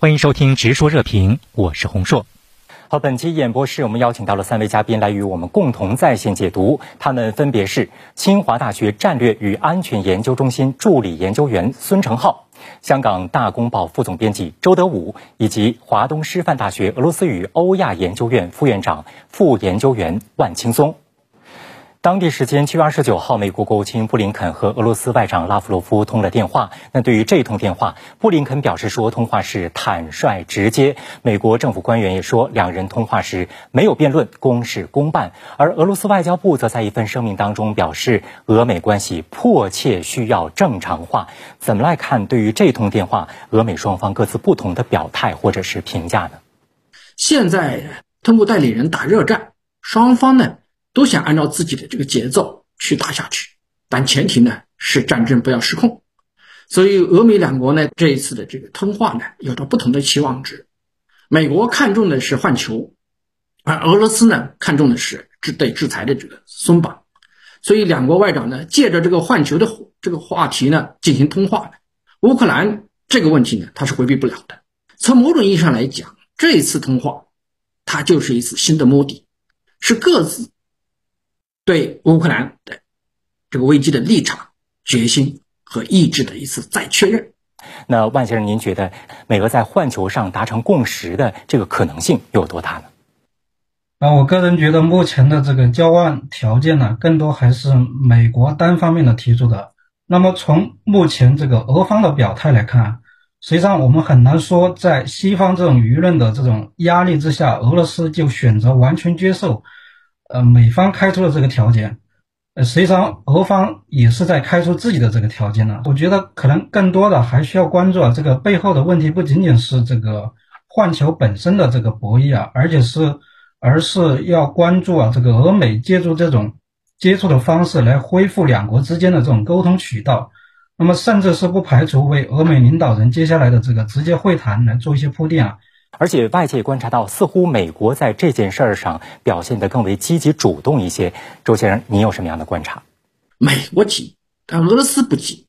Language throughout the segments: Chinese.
欢迎收听《直说热评》，我是洪硕。好，本期演播室我们邀请到了三位嘉宾来与我们共同在线解读，他们分别是清华大学战略与安全研究中心助理研究员孙成浩、香港大公报副总编辑周德武，以及华东师范大学俄罗斯与欧亚研究院副院长、副研究员万青松。当地时间七月二十九号，美国国务卿布林肯和俄罗斯外长拉夫罗夫通了电话。那对于这通电话，布林肯表示说，通话是坦率直接。美国政府官员也说，两人通话时没有辩论，公事公办。而俄罗斯外交部则在一份声明当中表示，俄美关系迫切需要正常化。怎么来看？对于这通电话，俄美双方各自不同的表态或者是评价呢？现在通过代理人打热战，双方呢？都想按照自己的这个节奏去打下去，但前提呢是战争不要失控。所以俄美两国呢这一次的这个通话呢有着不同的期望值。美国看重的是换球，而俄罗斯呢看重的是制对制裁的这个松绑。所以两国外长呢借着这个换球的这个话题呢进行通话。乌克兰这个问题呢它是回避不了的。从某种意义上来讲，这一次通话它就是一次新的摸底，是各自。对乌克兰的这个危机的立场、决心和意志的一次再确认。那万先生，您觉得美俄在换球上达成共识的这个可能性有多大呢？啊，我个人觉得目前的这个交换条件呢，更多还是美国单方面的提出的。那么从目前这个俄方的表态来看，实际上我们很难说，在西方这种舆论的这种压力之下，俄罗斯就选择完全接受。呃，美方开出的这个条件，呃，实际上俄方也是在开出自己的这个条件呢。我觉得可能更多的还需要关注啊，这个背后的问题不仅仅是这个换球本身的这个博弈啊，而且是而是要关注啊，这个俄美借助这种接触的方式来恢复两国之间的这种沟通渠道，那么甚至是不排除为俄美领导人接下来的这个直接会谈来做一些铺垫啊。而且外界观察到，似乎美国在这件事儿上表现得更为积极主动一些。周先生，您有什么样的观察？美国急，但俄罗斯不急。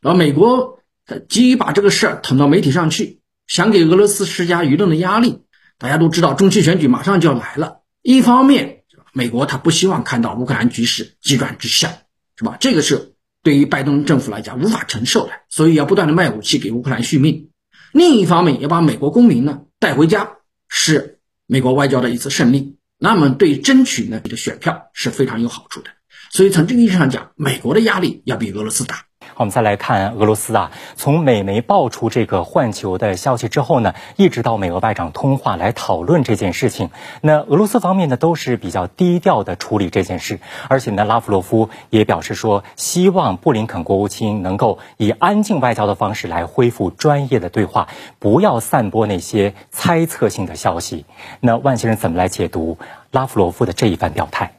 然后美国急于把这个事儿捅到媒体上去，想给俄罗斯施加舆论的压力。大家都知道，中期选举马上就要来了。一方面，美国他不希望看到乌克兰局势急转直下，是吧？这个是对于拜登政府来讲无法承受的，所以要不断的卖武器给乌克兰续命。另一方面，要把美国公民呢带回家，是美国外交的一次胜利。那么，对争取呢你的选票是非常有好处的。所以，从这个意义上讲，美国的压力要比俄罗斯大。我们再来看俄罗斯啊，从美媒爆出这个换球的消息之后呢，一直到美俄外长通话来讨论这件事情，那俄罗斯方面呢都是比较低调的处理这件事，而且呢，拉夫罗夫也表示说，希望布林肯国务卿能够以安静外交的方式来恢复专业的对话，不要散播那些猜测性的消息。那万先生怎么来解读拉夫罗夫的这一番表态？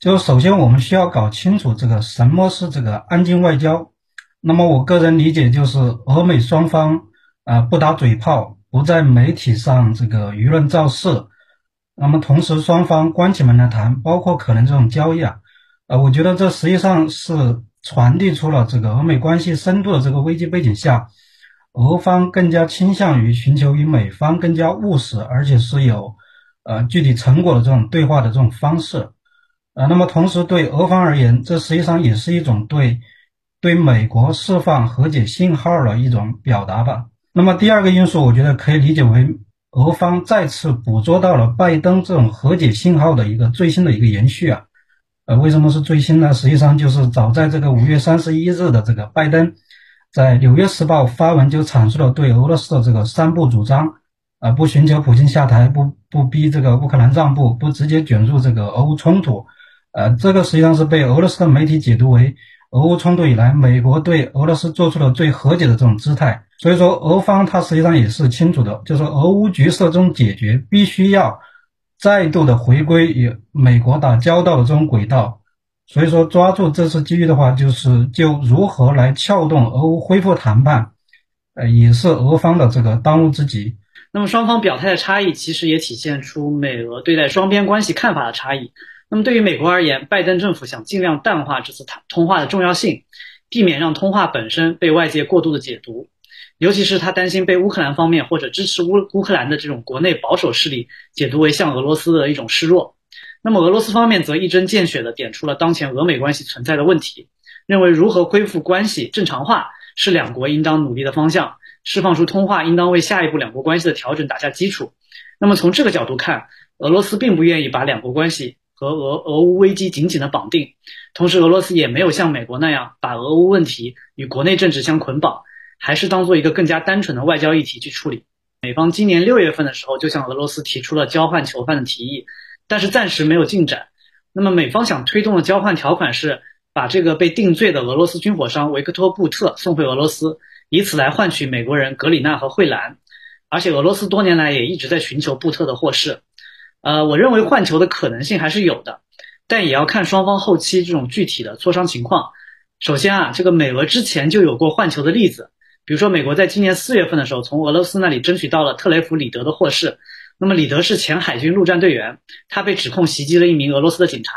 就首先我们需要搞清楚这个什么是这个安静外交。那么我个人理解就是，俄美双方啊不打嘴炮，不在媒体上这个舆论造势。那么同时双方关起门来谈，包括可能这种交易啊，呃，我觉得这实际上是传递出了这个俄美关系深度的这个危机背景下，俄方更加倾向于寻求与美方更加务实，而且是有呃具体成果的这种对话的这种方式。呃，那么同时对俄方而言，这实际上也是一种对。对美国释放和解信号的一种表达吧。那么第二个因素，我觉得可以理解为俄方再次捕捉到了拜登这种和解信号的一个最新的一个延续啊。呃，为什么是最新呢？实际上就是早在这个五月三十一日的这个拜登在《纽约时报》发文就阐述了对俄罗斯的这个三不主张：啊，不寻求普京下台，不不逼这个乌克兰让步，不直接卷入这个俄乌冲突。呃，这个实际上是被俄罗斯的媒体解读为。俄乌冲突以来，美国对俄罗斯做出了最和解的这种姿态，所以说俄方他实际上也是清楚的，就是俄乌局势中解决必须要再度的回归与美国打交道的这种轨道，所以说抓住这次机遇的话，就是就如何来撬动俄乌恢复谈判，呃，也是俄方的这个当务之急。那么双方表态的差异，其实也体现出美俄对待双边关系看法的差异。那么对于美国而言，拜登政府想尽量淡化这次谈通话的重要性，避免让通话本身被外界过度的解读。尤其是他担心被乌克兰方面或者支持乌乌克兰的这种国内保守势力解读为向俄罗斯的一种示弱。那么俄罗斯方面则一针见血地点出了当前俄美关系存在的问题，认为如何恢复关系正常化是两国应当努力的方向，释放出通话应当为下一步两国关系的调整打下基础。那么从这个角度看，俄罗斯并不愿意把两国关系和俄俄乌危机紧紧的绑定，同时俄罗斯也没有像美国那样把俄乌问题与国内政治相捆绑。还是当做一个更加单纯的外交议题去处理。美方今年六月份的时候就向俄罗斯提出了交换囚犯的提议，但是暂时没有进展。那么美方想推动的交换条款是把这个被定罪的俄罗斯军火商维克托·布特送回俄罗斯，以此来换取美国人格里纳和惠兰。而且俄罗斯多年来也一直在寻求布特的获释。呃，我认为换球的可能性还是有的，但也要看双方后期这种具体的磋商情况。首先啊，这个美俄之前就有过换球的例子。比如说，美国在今年四月份的时候，从俄罗斯那里争取到了特雷弗里德的获释。那么，里德是前海军陆战队员，他被指控袭击了一名俄罗斯的警察，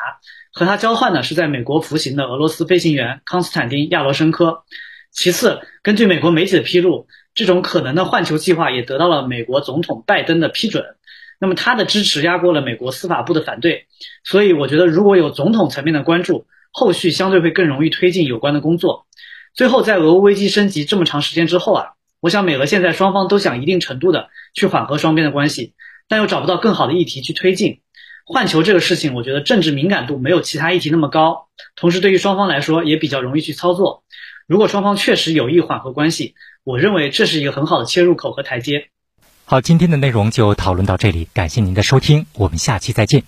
和他交换的是在美国服刑的俄罗斯飞行员康斯坦丁亚罗申科。其次，根据美国媒体的披露，这种可能的换球计划也得到了美国总统拜登的批准。那么，他的支持压过了美国司法部的反对。所以，我觉得如果有总统层面的关注，后续相对会更容易推进有关的工作。最后，在俄乌危机升级这么长时间之后啊，我想美俄现在双方都想一定程度的去缓和双边的关系，但又找不到更好的议题去推进。换球这个事情，我觉得政治敏感度没有其他议题那么高，同时对于双方来说也比较容易去操作。如果双方确实有意缓和关系，我认为这是一个很好的切入口和台阶。好，今天的内容就讨论到这里，感谢您的收听，我们下期再见。